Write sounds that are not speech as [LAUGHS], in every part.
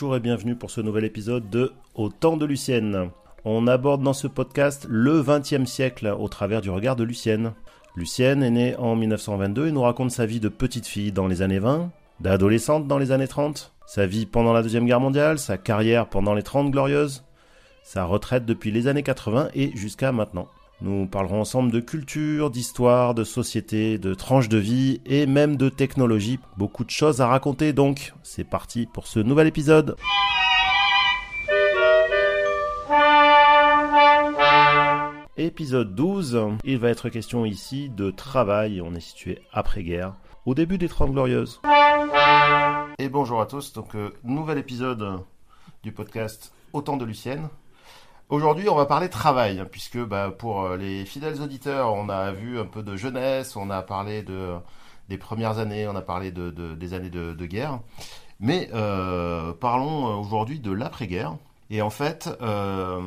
et bienvenue pour ce nouvel épisode de Au temps de Lucienne. On aborde dans ce podcast le XXe siècle au travers du regard de Lucienne. Lucienne est née en 1922 et nous raconte sa vie de petite fille dans les années 20, d'adolescente dans les années 30, sa vie pendant la Deuxième Guerre mondiale, sa carrière pendant les 30 glorieuses, sa retraite depuis les années 80 et jusqu'à maintenant. Nous parlerons ensemble de culture, d'histoire, de société, de tranches de vie et même de technologie. Beaucoup de choses à raconter donc. C'est parti pour ce nouvel épisode. Épisode 12. Il va être question ici de travail. On est situé après-guerre, au début des 30 Glorieuses. Et bonjour à tous. Donc, euh, nouvel épisode du podcast Autant de Lucienne. Aujourd'hui, on va parler travail, hein, puisque bah, pour euh, les fidèles auditeurs, on a vu un peu de jeunesse, on a parlé de, des premières années, on a parlé de, des années de, guerre. Mais euh, parlons aujourd'hui de l'après-guerre. Et en fait, euh,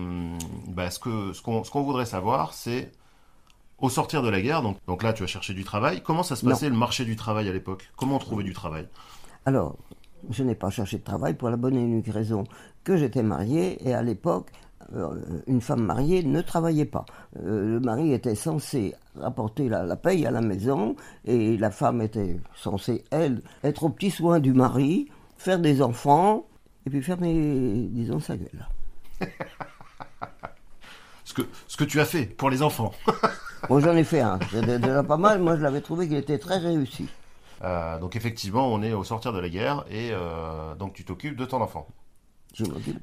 bah, ce qu'on ce qu'on voudrait savoir, c'est au sortir de la guerre, donc, donc là tu as cherché du travail, comment ça se passait le marché du travail à l'époque? Comment on trouvait du travail? Alors, je n'ai pas cherché de travail pour la bonne et unique raison que j'étais marié et à l'époque, euh, une femme mariée ne travaillait pas. Euh, le mari était censé rapporter la, paye à la maison et la femme était censée, elle, être au petit soin du mari, faire des enfants et puis faire, disons, sa gueule. [LAUGHS] ce, que, ce que tu as fait pour les enfants. [LAUGHS] Moi j'en ai fait un, c'était déjà pas mal, moi je l'avais trouvé qu'il était très réussi. Euh, donc effectivement, on est au sortir de la guerre et donc tu t'occupes de ton enfant.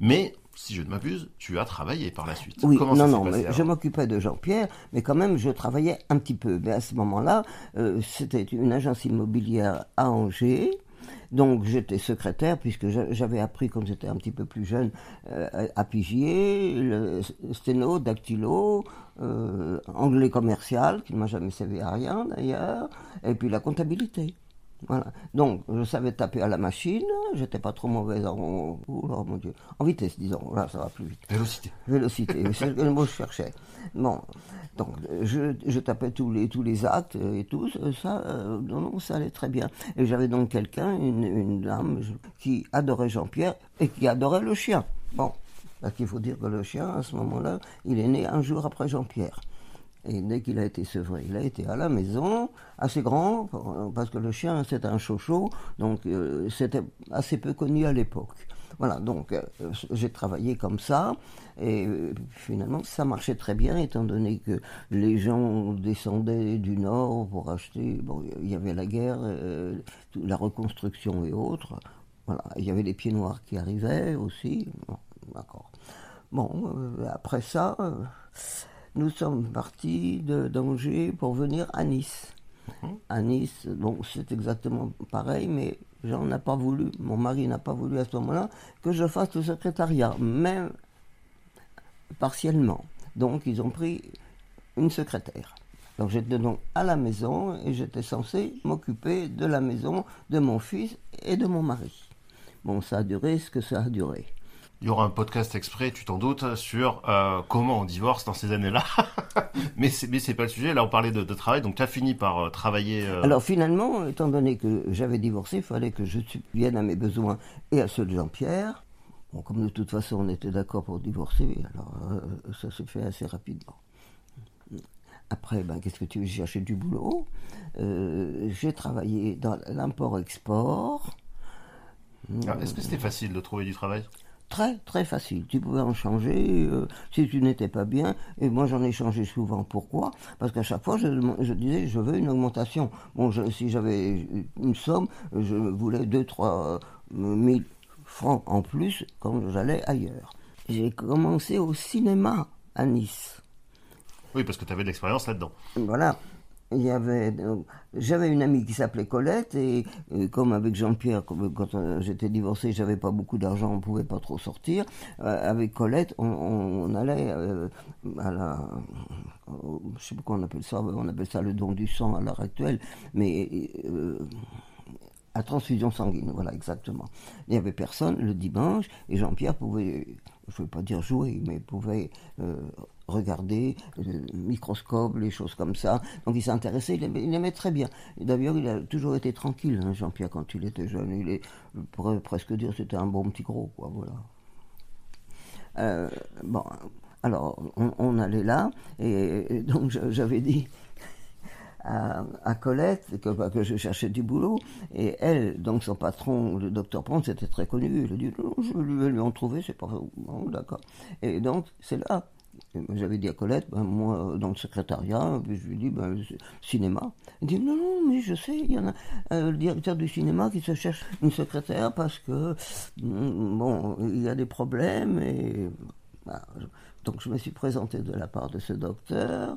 Mais, si je ne m'abuse, tu as travaillé par la suite. Oui, non, non, mais je m'occupais de Jean-Pierre, mais quand même, je travaillais un petit peu. Mais à ce moment-là, euh, c'était une agence immobilière à Angers. Donc j'étais secrétaire puisque j'avais appris, comme j'étais un petit peu plus jeune, euh, à pigier, le sténo, dactylo, euh, anglais commercial, qui ne m'a jamais servi à rien d'ailleurs, et puis la comptabilité. Voilà. Donc, je savais taper à la machine, j'étais pas trop mauvaise en, oh mon Dieu, en vitesse, disons, là, ça va plus vite. Vélocité. Vélocité, [LAUGHS] c'est le mot que je cherchais. Bon, donc, je, je, tapais tous les, tous les actes et tout, ça, euh, non, non, ça allait très bien. Et j'avais donc quelqu'un, une, une, dame, qui adorait Jean-Pierre et qui adorait le chien. Bon, parce qu'il faut dire que le chien, à ce moment-là, il est né un jour après Jean-Pierre. Et dès qu'il a été sevré, il a été à la maison, assez grand, parce que le chien c'est un chocho, donc euh, c'était assez peu connu à l'époque. Voilà, donc euh, j'ai travaillé comme ça, et euh, finalement ça marchait très bien, étant donné que les gens descendaient du nord pour acheter, bon, il y avait la guerre, la reconstruction et autres, voilà, il y avait les pieds noirs qui arrivaient aussi, d'accord. Bon, après ça nous sommes partis d'Angers pour venir à Nice. Mhm. À Nice, bon, c'est exactement pareil, mais Jean n'a pas voulu, mon mari n'a pas voulu à ce moment-là que je fasse le secrétariat, même partiellement. Donc, ils ont pris une secrétaire. Donc, j'étais donc à la maison et j'étais censé m'occuper de la maison de mon fils et de mon mari. Bon, ça a duré ce que ça a duré. Il y aura un podcast exprès, tu t'en doutes, sur euh, comment on divorce dans ces années-là. [LAUGHS] mais c'est mais c'est pas le sujet. Là, on parlait de, travail. Donc, tu as fini par euh, travailler. Euh, Alors, finalement, étant donné que j'avais divorcé, il fallait que je subvienne à mes besoins et à ceux de Jean-Pierre. Bon, comme de toute façon, on était d'accord pour divorcer, alors ça s'est fait assez rapidement. Après, ben, qu'est-ce que tu veux? Chercher du boulot J'ai travaillé dans l'import-export. Est-ce que c'était facile de trouver du travail? Très très facile. Tu pouvais en changer euh, si tu n'étais pas bien. Et moi j'en ai changé souvent. Pourquoi? Parce qu'à chaque fois je, je, disais je veux une augmentation. Bon, si j'avais une somme, je voulais 2-3 000 francs en plus quand j'allais ailleurs. J'ai commencé au cinéma à Nice. Oui, parce que tu avais de l'expérience là-dedans. Voilà il y avait j'avais une amie qui s'appelait Colette et, comme avec Jean-Pierre quand euh, j'étais divorcé j'avais pas beaucoup d'argent on pouvait pas trop sortir. Euh, avec Colette on, allait euh, à la je sais pas comment on appelle ça on appelle ça le don du sang à l'heure actuelle mais à transfusion sanguine voilà exactement. Il y avait personne le dimanche et Jean-Pierre pouvait je ne veux pas dire jouer, mais pouvait euh, regarder le microscope, les choses comme ça. Donc il s'intéressait, il, aimait très bien. D'ailleurs, il a toujours été tranquille, hein, Jean-Pierre, quand il était jeune. Il est, je pourrais presque dire c'était un bon petit gros, quoi, voilà. Euh, bon, alors, on, allait là, et donc j'avais dit à, Colette que, bah, que, je cherchais du boulot. Et elle, donc son patron, le docteur Pont, c'était très connu. Il a dit non, je vais lui en trouver, c'est pas d'accord. Et donc c'est là. J'avais dit à Colette, ben, moi dans le secrétariat, puis je lui dit ben, cinéma. Il dit non, non, mais je sais, il y en a euh, le directeur du cinéma qui se cherche une secrétaire parce que mm, bon, il y a des problèmes et bah, donc je me suis présenté de la part de ce docteur.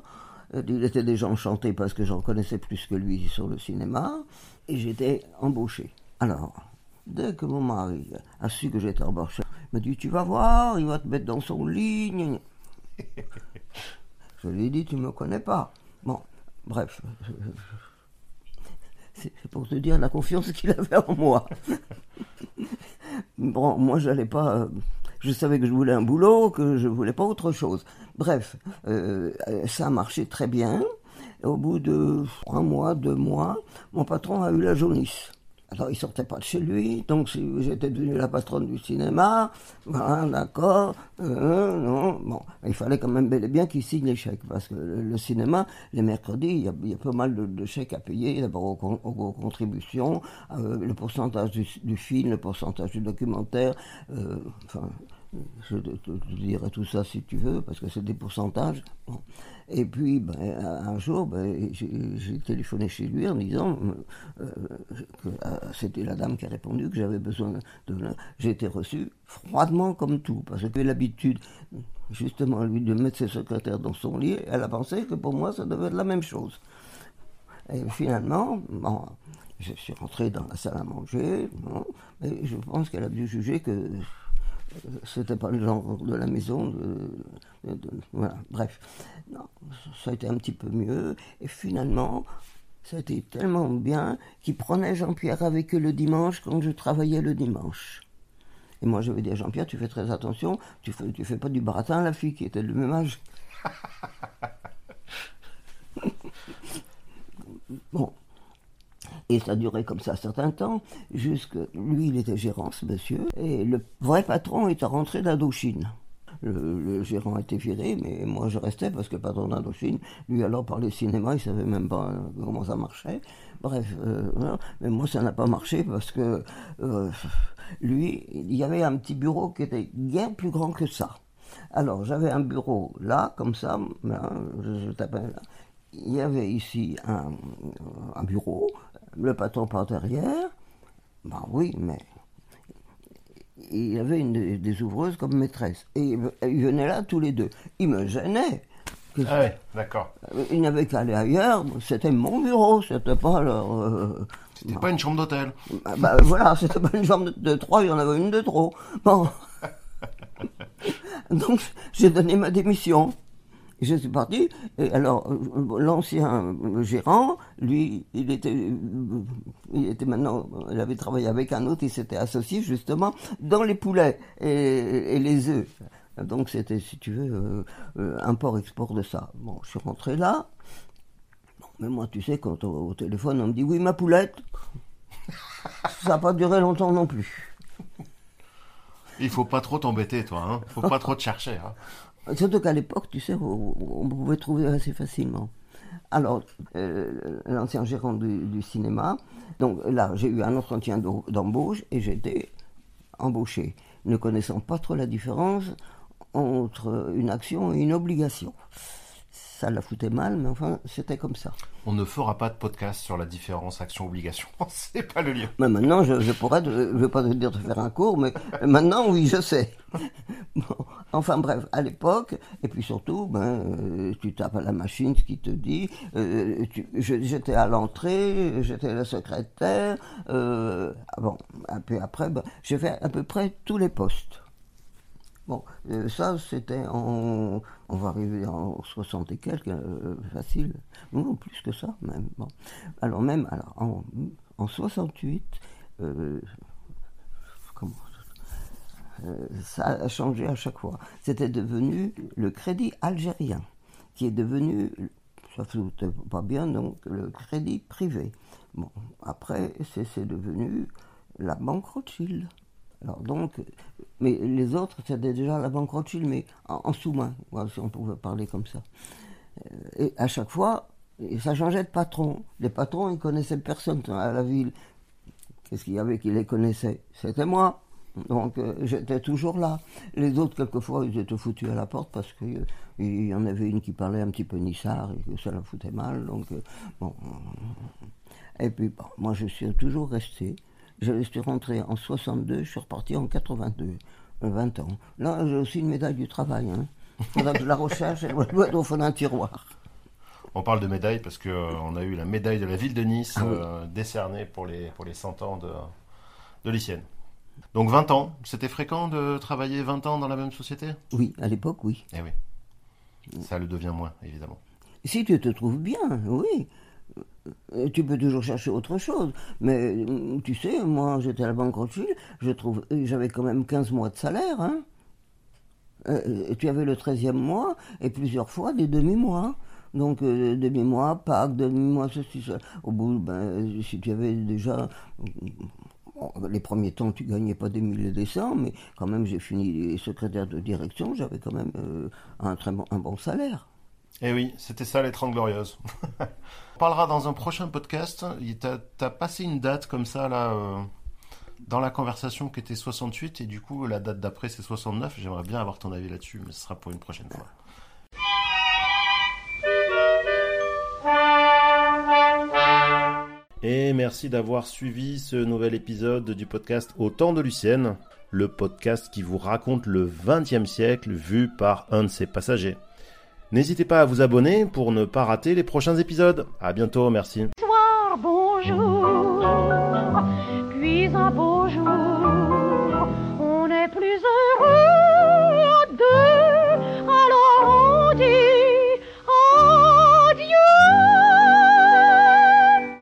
Il était déjà enchanté parce que j'en connaissais plus que lui sur le cinéma, et j'étais embauché. Alors, dès que mon mari a su que j'étais embauché, il m'a dit Tu vas voir, il va te mettre dans son lit. [LAUGHS] Je lui ai dit Tu me connais pas. Bon, bref. [LAUGHS] C'est pour te dire la confiance qu'il avait en moi. [LAUGHS] bon, moi, j'allais pas je savais que je voulais un boulot, que je voulais pas autre chose. Bref, euh, ça a marché très bien. au bout de un mois, deux mois, mon patron a eu la jaunisse. Alors il sortait pas de chez lui, donc j'étais devenue la patronne du cinéma, voilà, d'accord, euh, non, bon, il fallait quand même bel et bien qu'il signe les chèques, parce que le, cinéma, les mercredis, il y a, pas mal de, chèques à payer, d'abord aux, contributions, euh, le pourcentage du, du, film, le pourcentage du documentaire, euh, enfin, je te, dirai tout ça si tu veux, parce que c'est des pourcentages. Et puis, ben, un jour, ben, j'ai téléphoné chez lui en disant euh, que euh, c'était la dame qui a répondu que j'avais besoin de. J'ai été reçu froidement comme tout, parce que j'avais l'habitude, justement, lui, de mettre ses secrétaires dans son lit. Elle a pensé que pour moi, ça devait être la même chose. Et finalement, bon, je suis rentré dans la salle à manger, et je pense qu'elle a dû juger que c'était pas le genre de la maison. De, de, de, voilà, bref. Non, ça a été un petit peu mieux. Et finalement, ça a été tellement bien qu'ils prenaient Jean-Pierre avec eux le dimanche quand je travaillais le dimanche. Et moi, je vais dire, Jean-Pierre, tu fais très attention, tu fais, tu fais pas du baratin à la fille qui était de même âge. [LAUGHS] bon, et ça durait comme ça un certain temps, jusque lui, il était gérant, ce monsieur, et le vrai patron était rentré d'Indochine. Le, gérant était viré, mais moi je restais parce que le patron d'Indochine, lui alors parlait cinéma, il savait même pas comment ça marchait. Bref, euh, mais moi ça n'a pas marché parce que euh, lui, il y avait un petit bureau qui était bien plus grand que ça. Alors j'avais un bureau là, comme ça, là, je, je tapais là. Il y avait ici un bureau, le patron par derrière, ben oui, mais il avait une des, ouvreuses comme maîtresse. Et ils venaient là tous les deux. Ils me gênaient. Ah ouais, d'accord. Ils n'avaient qu'à aller ailleurs. C'était mon bureau, c'était pas leur. Euh, c'était pas une chambre d'hôtel. Bah, bah, voilà, [LAUGHS] c'était pas une chambre de, de, trois, il y en avait une de trop. Bon. [LAUGHS] Donc j'ai donné ma démission je suis parti. Et alors, l'ancien gérant, lui, il était, il était maintenant, il avait travaillé avec un autre, il s'était associé justement dans les poulets et, les œufs. Donc c'était, si tu veux, euh, import-export de ça. Bon, je suis rentré là. Mais moi, tu sais, quand au, au téléphone, on me dit oui, ma poulette. [LAUGHS] ça n'a pas duré longtemps non plus. Il faut pas trop t'embêter, toi. Hein faut pas trop te chercher. Hein Surtout qu'à l'époque, tu sais, on, pouvait trouver assez facilement. Alors, euh, l'ancien gérant du, du, cinéma, donc là, j'ai eu un entretien d'embauche et j'étais embauché, ne connaissant pas trop la différence entre une action et une obligation ça la foutait mal, mais enfin, c'était comme ça. On ne fera pas de podcast sur la différence action-obligation. [LAUGHS] c'est pas le lieu. Mais maintenant, je, je pourrais, je ne veux pas te dire de faire un cours, mais maintenant, oui, je sais. [LAUGHS] Bon, enfin bref, à l'époque, et puis surtout, ben, euh, tu tapes à la machine ce qui te dit. Euh, j'étais à l'entrée, j'étais la secrétaire. Euh, bon, un peu après, ben, j'ai fait à peu près tous les postes. Bon, euh, ça c'était en. On va arriver en 60 et quelques, euh, facile. Non, plus que ça, même. Bon. Alors, même, alors, en, en 68, euh, comment ça a changé à chaque fois. C'était devenu le crédit algérien, qui est devenu, ça ne pas bien, donc le crédit privé. Bon, après, c'est devenu la banque Rothschild. Alors donc, mais les autres, c'était déjà la banque Rothschild, mais en, sous-main, si on pouvait parler comme ça. Euh, et à chaque fois, ça changeait de patron. Les patrons, ils connaissaient personne à la ville. Qu'est-ce qu'il y avait qui les connaissait? C'était moi. Donc euh, j'étais toujours là. Les autres, quelquefois, ils étaient foutus à la porte parce qu'il il y en avait une qui parlait un petit peu nissard et que ça la foutait mal. Donc, euh, bon. Et puis, bon, moi, je suis toujours resté. Je suis rentré en 62, je suis reparti en 82, 20 ans. Là, j'ai aussi une médaille du travail. Hein. Faudra que je la recherche, elle doit être au fond d'un tiroir. On parle de médaille parce qu'on euh, a eu la médaille de la ville de Nice ah euh, décernée pour les, pour les 100 ans de, de Lycienne. Donc 20 ans, c'était fréquent de travailler 20 ans dans la même société? Oui, à l'époque, oui. Eh oui. Ça le devient moins, évidemment. Si tu te trouves bien, oui. Euh, tu peux toujours chercher autre chose. Mais tu sais, moi, j'étais à la Banque Rothschild, je trouve, j'avais quand même 15 mois de salaire. Hein. tu avais le 13e mois et plusieurs fois des demi-mois. Donc, euh, demi-mois, Pâques, demi-mois, ceci, ça. Au bout, ben, si tu avais déjà. les premiers temps, tu gagnais pas des milliers des cents, mais quand même, j'ai fini secrétaire de direction, j'avais quand même euh, un très un bon salaire. Eh oui, c'était ça les 30 glorieuses. [LAUGHS] On parlera dans un prochain podcast. Tu as, passé une date comme ça, là, euh, dans la conversation qui était 68, et du coup, la date d'après, c'est 69. J'aimerais bien avoir ton avis là-dessus, mais ce sera pour une prochaine fois. Et merci d'avoir suivi ce nouvel épisode du podcast Au temps de Lucienne, le podcast qui vous raconte le XXe siècle vu par un de ses passagers. N'hésitez pas à vous abonner pour ne pas rater les prochains épisodes. À bientôt, merci.